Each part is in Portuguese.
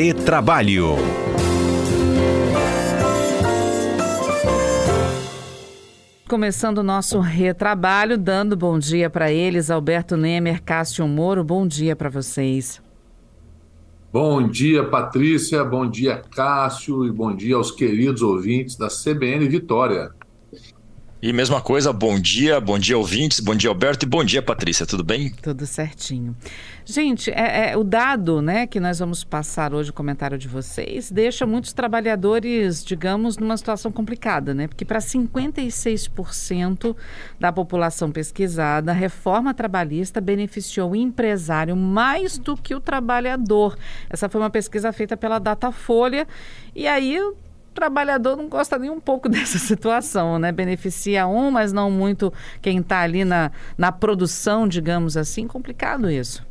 Retrabalho. Começando o nosso retrabalho, dando bom dia para eles, Alberto Nemer, Cássio Moro, bom dia para vocês. Bom dia, Patrícia, bom dia, Cássio, e bom dia aos queridos ouvintes da CBN Vitória. E mesma coisa, bom dia, bom dia ouvintes, bom dia Alberto e bom dia Patrícia, tudo bem? Tudo certinho. Gente, é, é, o dado né, que nós vamos passar hoje, o comentário de vocês, deixa muitos trabalhadores, digamos, numa situação complicada, né? Porque para 56% da população pesquisada, a reforma trabalhista beneficiou o empresário mais do que o trabalhador. Essa foi uma pesquisa feita pela Datafolha. E aí trabalhador não gosta nem um pouco dessa situação, né? Beneficia um, mas não muito quem está ali na, na produção, digamos assim. Complicado isso.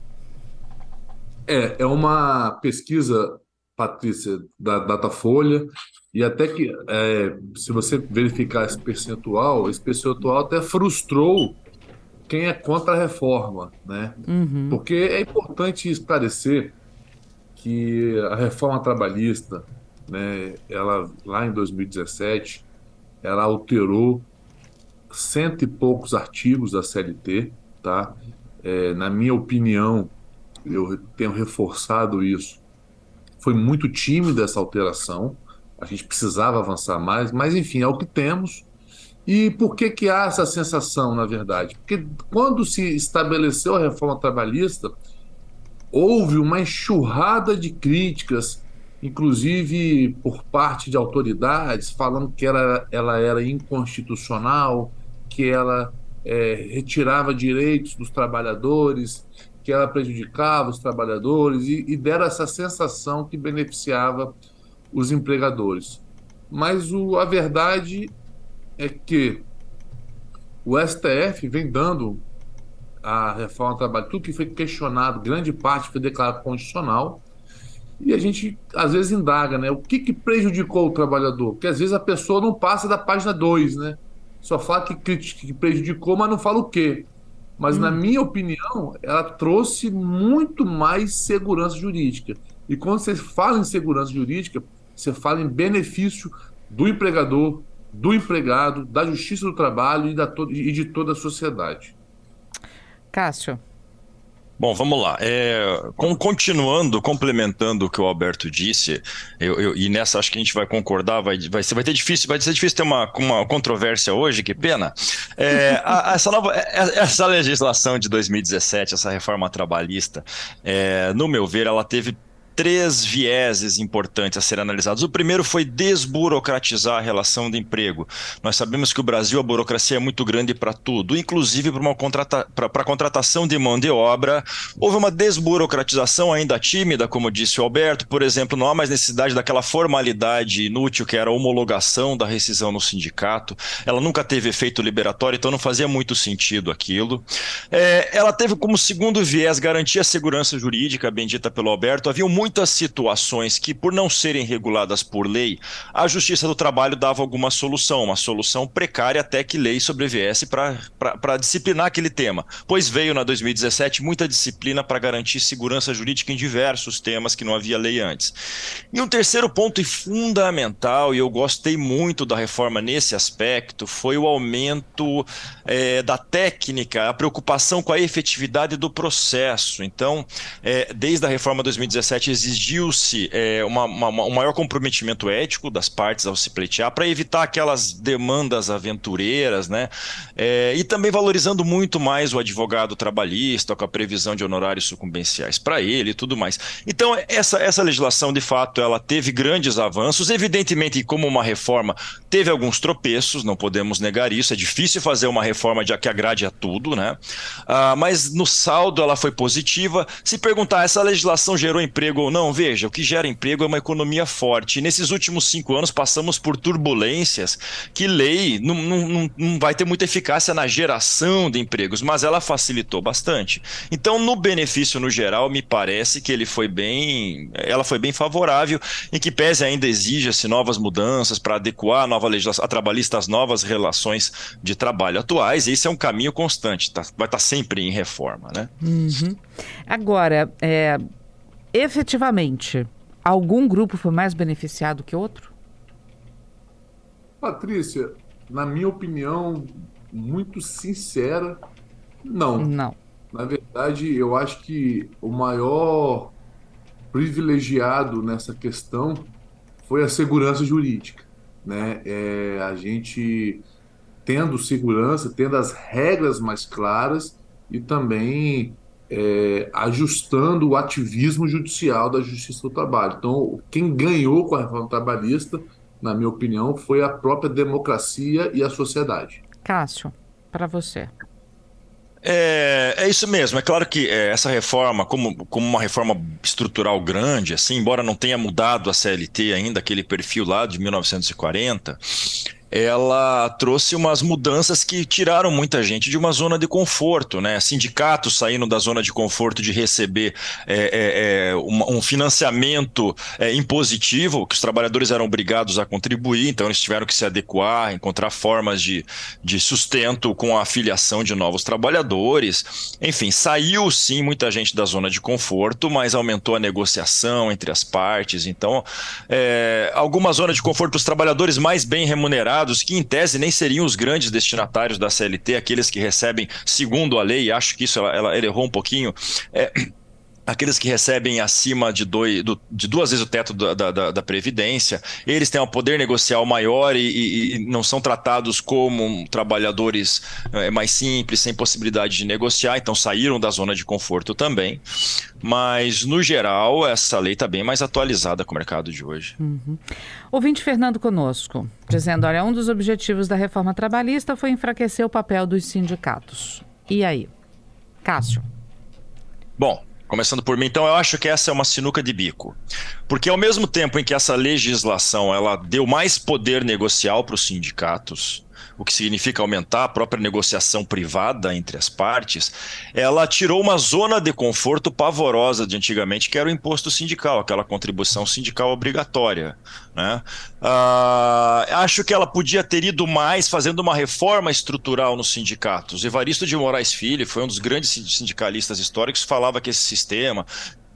É, é uma pesquisa, Patrícia, da Datafolha, e até que, é, se você verificar esse percentual, esse percentual até frustrou quem é contra a reforma, né? Uhum. Porque é importante esclarecer que a reforma trabalhista, né, ela lá em 2017, ela alterou cento e poucos artigos da CLT, tá? É, na minha opinião, eu tenho reforçado isso. Foi muito tímida essa alteração. A gente precisava avançar mais, mas enfim, é o que temos. E por que que há essa sensação, na verdade? Porque quando se estabeleceu a reforma trabalhista, houve uma enxurrada de críticas inclusive por parte de autoridades, falando que ela, ela era inconstitucional, que ela é, retirava direitos dos trabalhadores, que ela prejudicava os trabalhadores e, e deram essa sensação que beneficiava os empregadores. Mas o, a verdade é que o STF vem dando a reforma do trabalho, tudo que foi questionado, grande parte foi declarado constitucional, e a gente, às vezes, indaga, né? O que, que prejudicou o trabalhador? Porque às vezes a pessoa não passa da página 2, né? Só fala que, que prejudicou, mas não fala o quê. Mas, hum. na minha opinião, ela trouxe muito mais segurança jurídica. E quando você fala em segurança jurídica, você fala em benefício do empregador, do empregado, da justiça do trabalho e, da to e de toda a sociedade. Cássio. Bom, vamos lá. É, com, continuando, complementando o que o Alberto disse, eu, eu, e nessa acho que a gente vai concordar, vai, vai, vai ter difícil, vai ser difícil ter uma, uma controvérsia hoje, que pena. É, a, essa, nova, é, essa legislação de 2017, essa reforma trabalhista, é, no meu ver, ela teve três vieses importantes a serem analisados. O primeiro foi desburocratizar a relação de emprego. Nós sabemos que o Brasil, a burocracia é muito grande para tudo, inclusive para contrata a contratação de mão de obra. Houve uma desburocratização ainda tímida, como disse o Alberto. Por exemplo, não há mais necessidade daquela formalidade inútil que era a homologação da rescisão no sindicato. Ela nunca teve efeito liberatório, então não fazia muito sentido aquilo. É, ela teve como segundo viés garantir a segurança jurídica, bendita pelo Alberto. Havia muito muitas situações que, por não serem reguladas por lei, a Justiça do Trabalho dava alguma solução, uma solução precária até que lei sobreviesse para disciplinar aquele tema. Pois veio na 2017 muita disciplina para garantir segurança jurídica em diversos temas que não havia lei antes. E um terceiro ponto e fundamental, e eu gostei muito da reforma nesse aspecto, foi o aumento é, da técnica, a preocupação com a efetividade do processo. Então, é, desde a reforma 2017 exigiu-se é, uma, uma, um maior comprometimento ético das partes ao se pleitear para evitar aquelas demandas aventureiras, né? É, e também valorizando muito mais o advogado trabalhista com a previsão de honorários sucumbenciais para ele e tudo mais. Então, essa, essa legislação, de fato, ela teve grandes avanços. Evidentemente, como uma reforma, teve alguns tropeços, não podemos negar isso. É difícil fazer uma reforma de, que agrade a tudo, né? Ah, mas no saldo ela foi positiva. Se perguntar, essa legislação gerou emprego não, veja, o que gera emprego é uma economia forte. E nesses últimos cinco anos passamos por turbulências que lei não, não, não vai ter muita eficácia na geração de empregos, mas ela facilitou bastante. Então, no benefício no geral, me parece que ele foi bem, ela foi bem favorável, em que pese ainda exija-se novas mudanças para adequar a nova legislação a trabalhista às novas relações de trabalho atuais. Esse é um caminho constante, tá, vai estar tá sempre em reforma, né? Uhum. Agora, é, efetivamente, algum grupo foi mais beneficiado que outro? Patrícia, na minha opinião, muito sincera, não. Não. Na verdade, eu acho que o maior privilegiado nessa questão foi a segurança jurídica. Né? É, a gente tendo segurança, tendo as regras mais claras e também é, ajustando o ativismo judicial da Justiça do Trabalho. Então, quem ganhou com a reforma trabalhista, na minha opinião, foi a própria democracia e a sociedade. Cássio, para você. É, é isso mesmo. É claro que é, essa reforma, como, como uma reforma estrutural grande, assim, embora não tenha mudado a CLT ainda, aquele perfil lá de 1940, ela trouxe umas mudanças que tiraram muita gente de uma zona de conforto, né? Sindicatos saindo da zona de conforto de receber é, é, é um, financiamento é, impositivo, que os trabalhadores eram obrigados a contribuir, então eles tiveram que se adequar, encontrar formas de, de sustento com a afiliação de novos trabalhadores. Enfim, saiu sim muita gente da zona de conforto, mas aumentou a negociação entre as partes. Então, é, alguma zona de conforto para os trabalhadores mais bem remunerados que em tese nem seriam os grandes destinatários da CLT, aqueles que recebem segundo a lei, acho que isso ela, ela, errou um pouquinho. É, aqueles que recebem acima de, dois, do, de duas vezes o teto da, da, da, Previdência, eles têm um poder negocial maior e, e, e não são tratados como trabalhadores é, mais simples, sem possibilidade de negociar, então saíram da zona de conforto também. Mas, no geral, essa lei está bem mais atualizada com o mercado de hoje. Uhum. Ouvinte Fernando conosco, dizendo: olha, um dos objetivos da reforma trabalhista foi enfraquecer o papel dos sindicatos. E aí? Cássio. Bom, Começando por mim, então eu acho que essa é uma sinuca de bico. Porque ao mesmo tempo em que essa legislação ela deu mais poder negocial para os sindicatos, o que significa aumentar a própria negociação privada entre as partes, ela tirou uma zona de conforto pavorosa de antigamente, que era o imposto sindical, aquela contribuição sindical obrigatória. Né? Uh, acho que ela podia ter ido mais fazendo uma reforma estrutural nos sindicatos. Evaristo de Moraes Filho foi um dos grandes sindicalistas históricos, falava que esse sistema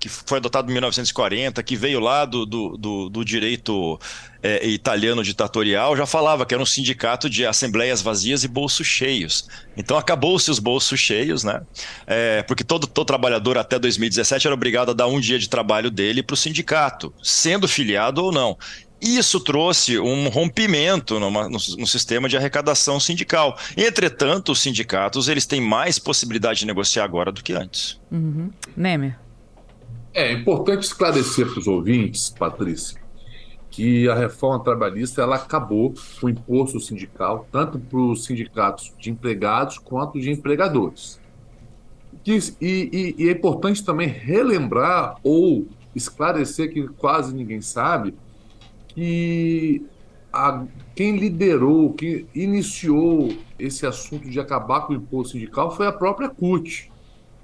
que foi adotado em 1940, que veio lá do, do, do, direito é, italiano ditatorial, já falava que era um sindicato de assembleias vazias e bolsos cheios. Então acabou-se os bolsos cheios, né? É, porque todo, todo trabalhador até 2017 era obrigado a dar um dia de trabalho dele para o sindicato, sendo filiado ou não. Isso trouxe um rompimento numa, no, no, sistema de arrecadação sindical. Entretanto, os sindicatos eles têm mais possibilidade de negociar agora do que antes. Uhum. Nemer. É importante esclarecer para os ouvintes, Patrícia, que a reforma trabalhista ela acabou com o imposto sindical, tanto para os sindicatos de empregados quanto de empregadores. E, e, e, é importante também relembrar ou esclarecer que quase ninguém sabe que a, quem liderou, quem iniciou esse assunto de acabar com o imposto sindical foi a própria CUT.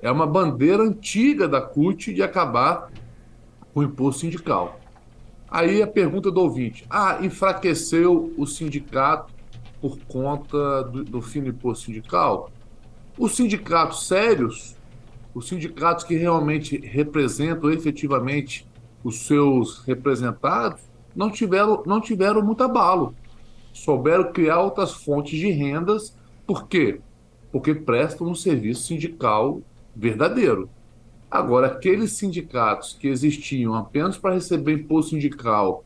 É uma bandeira antiga da CUT de acabar com o imposto sindical. Aí a pergunta do ouvinte: ah, enfraqueceu o sindicato por conta do, do fim do imposto sindical? Os sindicatos sérios, os sindicatos que realmente representam efetivamente os seus representados, não tiveram, não tiveram muito abalo. Souberam criar outras fontes de rendas. Por quê? Porque prestam um serviço sindical verdadeiro. Agora, aqueles sindicatos que existiam apenas para receber imposto sindical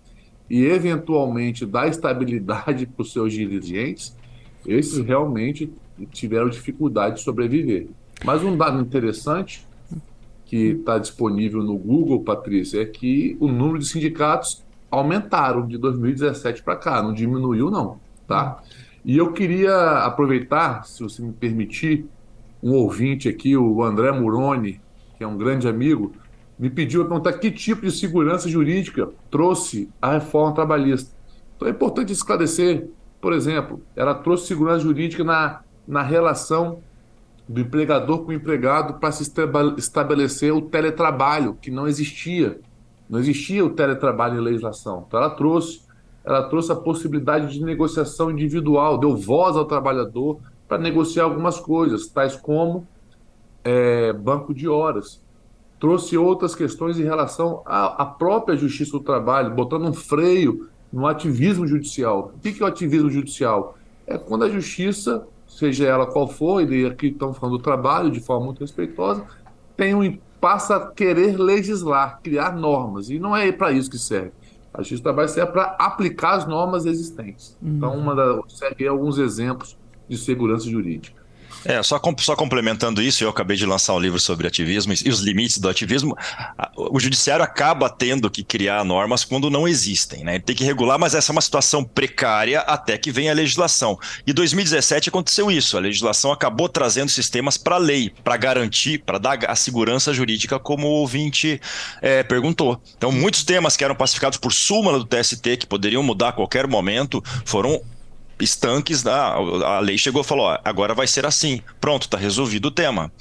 e eventualmente dar estabilidade para os seus dirigentes, esses realmente tiveram dificuldade de sobreviver. Mas um dado interessante que está disponível no Google, Patrícia, é que o número de sindicatos aumentaram de 2017 para cá, não diminuiu não, tá? E eu queria aproveitar, se você me permitir, um ouvinte aqui, o André Muroni, que é um grande amigo, me pediu a perguntar que tipo de segurança jurídica trouxe a reforma trabalhista. Então é importante esclarecer, por exemplo, ela trouxe segurança jurídica na, na relação do empregador com o empregado para se estabelecer o teletrabalho, que não existia. Não existia o teletrabalho em legislação. Então ela trouxe, ela trouxe a possibilidade de negociação individual, deu voz ao trabalhador para negociar algumas coisas, tais como é, banco de horas. trouxe outras questões em relação à, à própria justiça do trabalho, botando um freio no ativismo judicial. O que é o ativismo judicial? É quando a justiça, seja ela qual for, e aqui estamos falando do trabalho de forma muito respeitosa, tem um, passa a querer legislar, criar normas. E não é para isso que serve. A justiça do trabalho serve para aplicar as normas existentes. Uhum. Então, uma da, segue alguns exemplos de segurança jurídica. É, só, só complementando isso, eu acabei de lançar um livro sobre ativismo e os limites do ativismo. O judiciário acaba tendo que criar normas quando não existem, né? Ele tem que regular, mas essa é uma situação precária até que venha a legislação. E 2017 aconteceu isso. A legislação acabou trazendo sistemas para lei, para garantir, para dar a segurança jurídica, como o ouvinte é, perguntou. Então, muitos temas que eram pacificados por súmula do TST, que poderiam mudar a qualquer momento, foram estanques, da, a lei chegou e falou: ó, agora vai ser assim. Pronto, está resolvido o tema.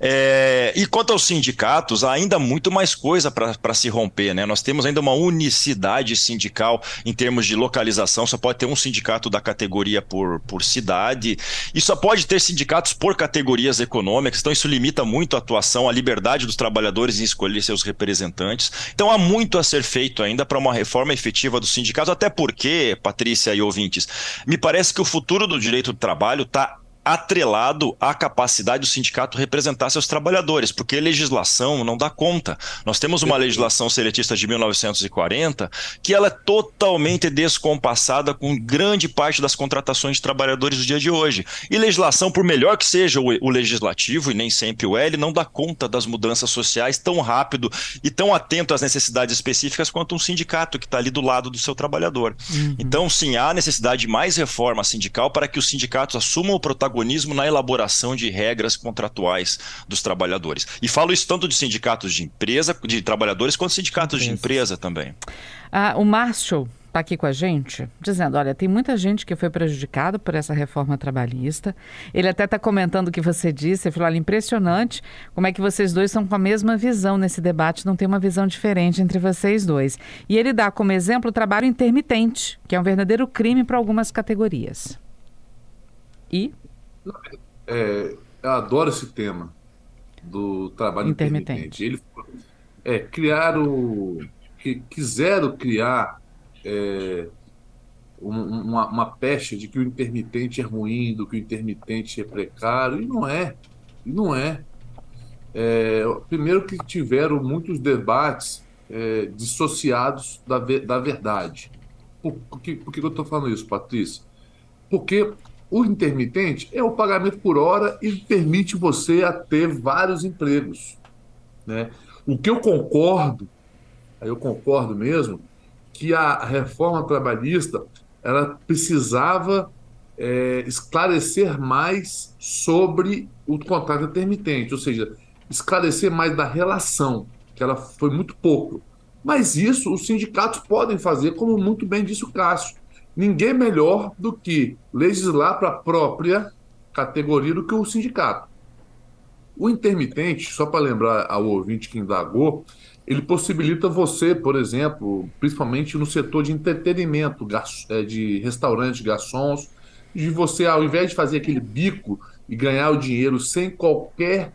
É, e quanto aos sindicatos, há ainda muito mais coisa para se romper. Né? Nós temos ainda uma unicidade sindical em termos de localização, só pode ter um sindicato da categoria por, por cidade, e só pode ter sindicatos por categorias econômicas, então isso limita muito a atuação, a liberdade dos trabalhadores em escolher seus representantes. Então há muito a ser feito ainda para uma reforma efetiva dos sindicatos, até porque, Patrícia e ouvintes, me parece parece que o futuro do direito do trabalho está atrelado à capacidade do sindicato representar seus trabalhadores, porque legislação não dá conta. Nós temos uma legislação seletista de 1940 que ela é totalmente descompassada com grande parte das contratações de trabalhadores do dia de hoje. E legislação, por melhor que seja o, legislativo, e nem sempre o L, não dá conta das mudanças sociais tão rápido e tão atento às necessidades específicas quanto um sindicato que está ali do lado do seu trabalhador. Uhum. Então, sim, há necessidade de mais reforma sindical para que os sindicatos assumam o protagonismo protagonismo na elaboração de regras contratuais dos trabalhadores. E falo isso tanto de sindicatos de empresa, de trabalhadores, quanto sindicatos de empresa também. Ah, o Márcio está aqui com a gente, dizendo: olha, tem muita gente que foi prejudicada por essa reforma trabalhista. Ele até está comentando o que você disse. Ele falou: olha, impressionante como é que vocês dois são com a mesma visão nesse debate, não tem uma visão diferente entre vocês dois. E ele dá como exemplo o trabalho intermitente, que é um verdadeiro crime para algumas categorias. E é, eu adoro esse tema do trabalho intermitente. intermitente. Ele é, criaram, que, quiseram criar é, uma, uma peste de que o intermitente é ruim, do que o intermitente é precário, e não é. E não é. é primeiro que tiveram muitos debates é, dissociados da, da verdade. Por, por, que, por que eu estou falando isso, Patrícia? Porque o intermitente é o pagamento por hora e permite você a ter vários empregos. Né? O que eu concordo, eu concordo mesmo, que a reforma trabalhista ela precisava é, esclarecer mais sobre o contrato intermitente, ou seja, esclarecer mais da relação, que ela foi muito pouco. Mas isso os sindicatos podem fazer, como muito bem disse o Cássio ninguém melhor do que legislar para a própria categoria do que o sindicato. O intermitente, só para lembrar ao ouvinte que indagou, ele possibilita você, por exemplo, principalmente no setor de entretenimento, é, de restaurantes, garçons, de você, ao invés de fazer aquele bico e ganhar o dinheiro sem qualquer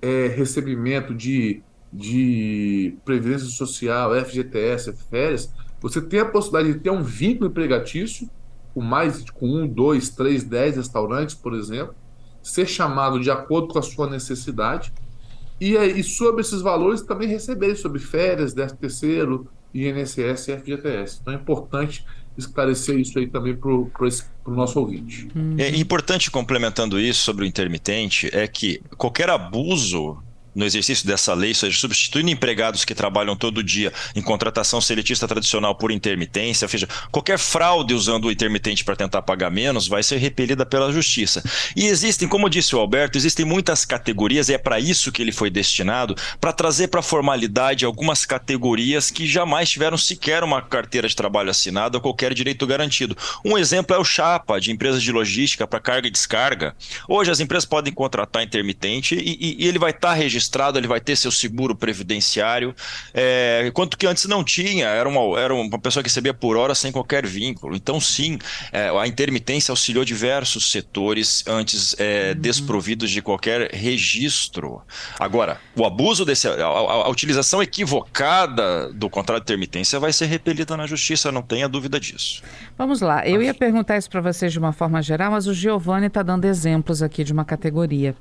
é, recebimento de, de previdência social, FGTS, férias, você tem a possibilidade de ter um vínculo empregatício com mais com um, dois, três, dez restaurantes, por exemplo, ser chamado de acordo com a sua necessidade e, e sobre esses valores também receber sobre férias, 13 terceiro, INSS e FGTS. Então é importante esclarecer isso aí também para o nosso ouvinte. É importante, complementando isso sobre o intermitente, é que qualquer abuso no exercício dessa lei, ou seja, substituindo empregados que trabalham todo dia em contratação seletista tradicional por intermitência, ou seja, qualquer fraude usando o intermitente para tentar pagar menos vai ser repelida pela justiça. E existem, como disse o Alberto, existem muitas categorias, e é para isso que ele foi destinado, para trazer para a formalidade algumas categorias que jamais tiveram sequer uma carteira de trabalho assinada ou qualquer direito garantido. Um exemplo é o Chapa, de empresas de logística para carga e descarga. Hoje as empresas podem contratar intermitente e, e, e ele vai estar tá registrado registrado, ele vai ter seu seguro previdenciário, é, enquanto que antes não tinha, era uma, era uma pessoa que recebia por hora sem qualquer vínculo. Então, sim, é, a intermitência auxiliou diversos setores antes é, uhum. desprovidos de qualquer registro. Agora, o abuso desse, a, a, a utilização equivocada do contrato de intermitência vai ser repelida na justiça, não tenha dúvida disso. Vamos lá, eu ia perguntar isso para vocês de uma forma geral, mas o Giovanni está dando exemplos aqui de uma categoria.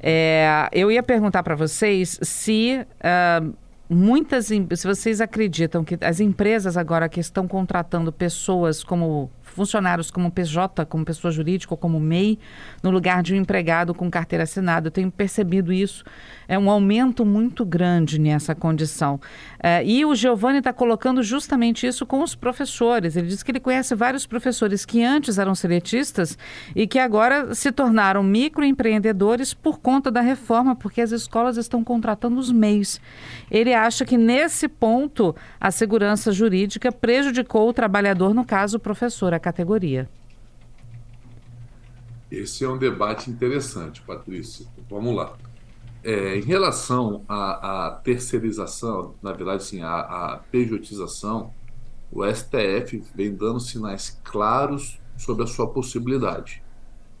É, eu ia perguntar para vocês se. Uh, muitas, se vocês acreditam que as empresas agora que estão contratando pessoas como funcionários como PJ, como pessoa jurídica ou como MEI, no lugar de um empregado com carteira assinada. Eu tenho percebido isso. É um aumento muito grande nessa condição. É, e o Giovanni está colocando justamente isso com os professores. Ele diz que ele conhece vários professores que antes eram seletistas e que agora se tornaram microempreendedores por conta da reforma, porque as escolas estão contratando os MEIs. Ele acha que nesse ponto a segurança jurídica prejudicou o trabalhador, no caso o professor, a categoria. Esse é um debate interessante, Patrícia. Vamos lá. É, em relação à, à, terceirização, na verdade, sim, à, à pejotização, o STF vem dando sinais claros sobre a sua possibilidade.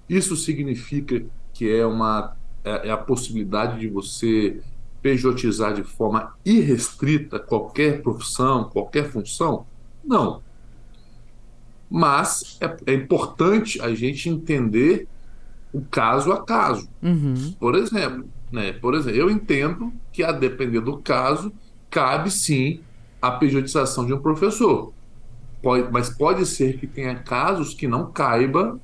Isso significa que é, uma, é, é a possibilidade de você pejotizar de forma irrestrita qualquer profissão, qualquer função? Não. Mas é, é importante a gente entender o caso a caso. Uhum. Por exemplo, né? Por exemplo, eu entendo que a depender do caso cabe sim a pejotização de um professor. Pode, mas pode ser que tenha casos que não caiba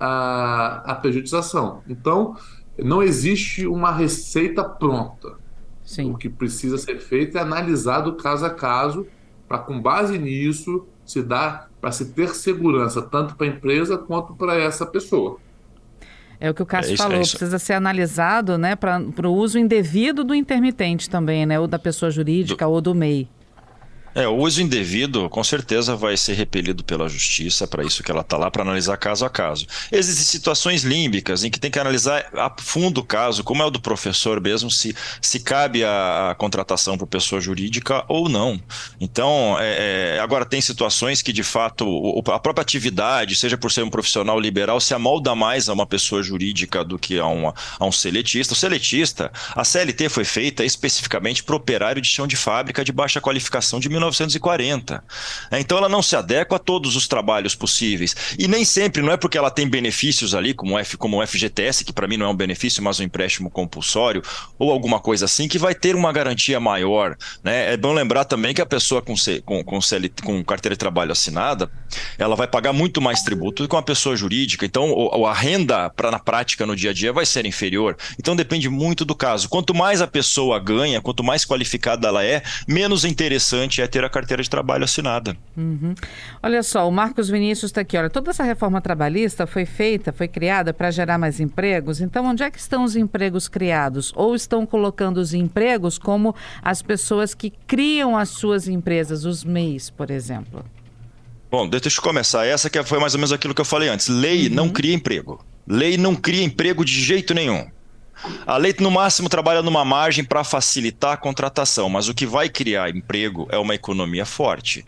a, a pejotização. Então, não existe uma receita pronta. Sim. O que precisa ser feito é analisado caso a caso para, com base nisso, se dar para se ter segurança tanto para a empresa quanto para essa pessoa. É o que o Cássio é isso, falou, é precisa ser analisado né, para o uso indevido do intermitente também, né? Ou da pessoa jurídica do... ou do MEI. É, o uso indevido com certeza vai ser repelido pela justiça, para isso que ela está lá, para analisar caso a caso. Existem situações límbicas em que tem que analisar a fundo o caso, como é o do professor mesmo, se, se cabe a, a contratação por pessoa jurídica ou não. Então, é, é, agora tem situações que de fato a própria atividade, seja por ser um profissional liberal, se amolda mais a uma pessoa jurídica do que a, uma, a um seletista. O seletista, a CLT foi feita especificamente para operário de chão de fábrica de baixa qualificação de 1940. É, então ela não se adequa a todos os trabalhos possíveis. E nem sempre, não é porque ela tem benefícios ali, como, F, como o FGTS, que para mim não é um benefício, mas um empréstimo compulsório, ou alguma coisa assim, que vai ter uma garantia maior. Né? É bom lembrar também que a pessoa com, C, com, com, com carteira de trabalho assinada, ela vai pagar muito mais tributo do que uma pessoa jurídica. Então a renda para na prática no dia a dia vai ser inferior. Então depende muito do caso. Quanto mais a pessoa ganha, quanto mais qualificada ela é, menos interessante é ter a carteira de trabalho assinada. Uhum. Olha só, o Marcos Vinícius está aqui. Olha, toda essa reforma trabalhista foi feita, foi criada para gerar mais empregos. Então, onde é que estão os empregos criados? Ou estão colocando os empregos como as pessoas que criam as suas empresas, os MEIs, por exemplo? Bom, deixa eu começar. Essa que foi mais ou menos aquilo que eu falei antes. Lei uhum. não cria emprego. Lei não cria emprego de jeito nenhum. A lei, no máximo, trabalha numa margem para facilitar a contratação, mas o que vai criar emprego é uma economia forte.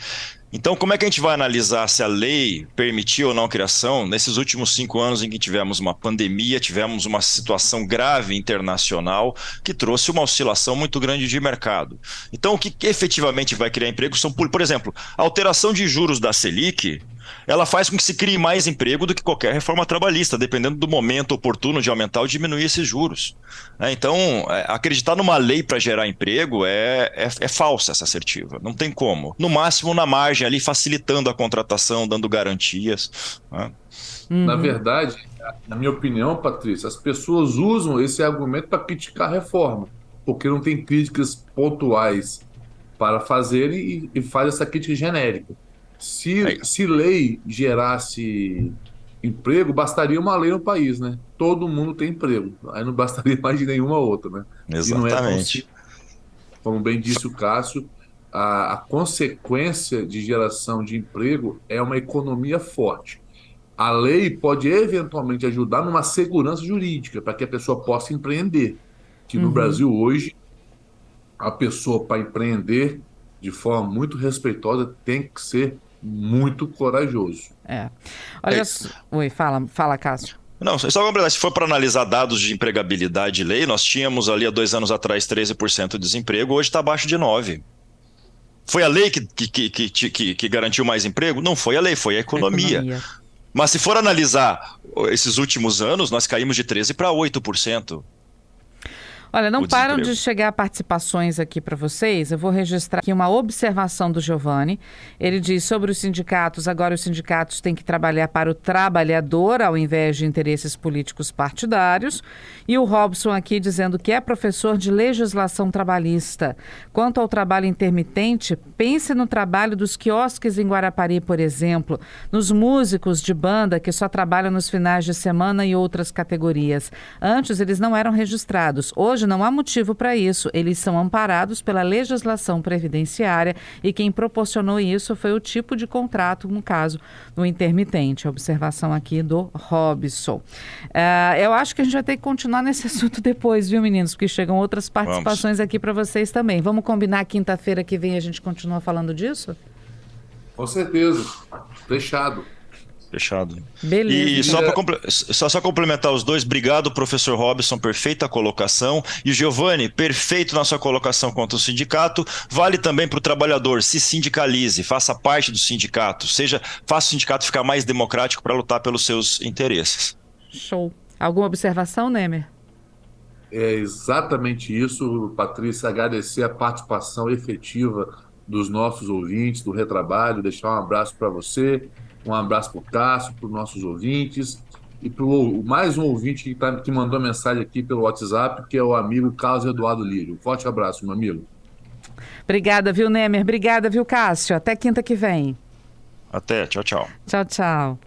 Então, como é que a gente vai analisar se a lei permitiu ou não a criação? Nesses últimos cinco anos em que tivemos uma pandemia, tivemos uma situação grave internacional que trouxe uma oscilação muito grande de mercado. Então, o que efetivamente vai criar emprego são, por exemplo, a alteração de juros da Selic ela faz com que se crie mais emprego do que qualquer reforma trabalhista, dependendo do momento oportuno de aumentar ou diminuir esses juros. É, então, é, acreditar numa lei para gerar emprego é, é, é falsa essa assertiva. Não tem como. No máximo, na margem ali, facilitando a contratação, dando garantias. Né? Uhum. Na verdade, na minha opinião, Patrícia, as pessoas usam esse argumento para criticar a reforma, porque não tem críticas pontuais para fazer e, e faz essa crítica genérica. Se, é. se lei gerasse emprego, bastaria uma lei no país, né? Todo mundo tem emprego. Aí não bastaria mais de nenhuma outra, né? Exatamente. É como bem disse o Cássio, a, a, consequência de geração de emprego é uma economia forte. A lei pode eventualmente ajudar numa segurança jurídica para que a pessoa possa empreender. que no uhum. Brasil hoje a pessoa para empreender de forma muito respeitosa tem que ser muito corajoso. É. Olha, é. oi, fala, fala, Cássio. Não, só completar, se for para analisar dados de empregabilidade e lei, nós tínhamos ali há dois anos atrás 13% de desemprego, hoje está abaixo de 9%. Foi a lei que, que, que, que, que garantiu mais emprego? Não foi a lei, foi a economia. A economia. Mas se for analisar esses últimos anos, nós caímos de 13% para 8%. Olha, não param de chegar participações aqui para vocês. Eu vou registrar aqui uma observação do Giovanni. Ele diz sobre os sindicatos: agora os sindicatos têm que trabalhar para o trabalhador ao invés de interesses políticos partidários. E o Robson aqui dizendo que é professor de legislação trabalhista. Quanto ao trabalho intermitente, pense no trabalho dos quiosques em Guarapari, por exemplo, nos músicos de banda que só trabalham nos finais de semana e outras categorias. Antes eles não eram registrados. Hoje não há motivo para isso. Eles são amparados pela legislação previdenciária e quem proporcionou isso foi o tipo de contrato, no caso do intermitente. A observação aqui do Robson. Uh, eu acho que a gente vai ter que continuar nesse assunto depois, viu, meninos? Porque chegam outras participações Vamos. aqui para vocês também. Vamos combinar quinta-feira que vem a gente continua falando disso? Com certeza. Fechado. Fechado. Beleza. E só, para só, só complementar os dois, obrigado, professor Robson, perfeita colocação. E Giovanni, perfeito na sua colocação contra o sindicato. Vale também para o trabalhador, se sindicalize, faça parte do sindicato, seja, faça o sindicato ficar mais democrático para lutar pelos seus interesses. Show. Alguma observação, Nemer? É exatamente isso, Patrícia, agradecer a participação efetiva dos nossos ouvintes do Retrabalho, deixar um abraço para você um abraço para o Cássio, para os nossos ouvintes e para mais um ouvinte que, tá, que mandou mensagem aqui pelo WhatsApp, que é o amigo Carlos Eduardo Lírio. Um forte abraço, meu amigo. Obrigada, viu, Nemer? Obrigada, viu, Cássio? Até quinta que vem. Até, tchau, tchau. Tchau, tchau.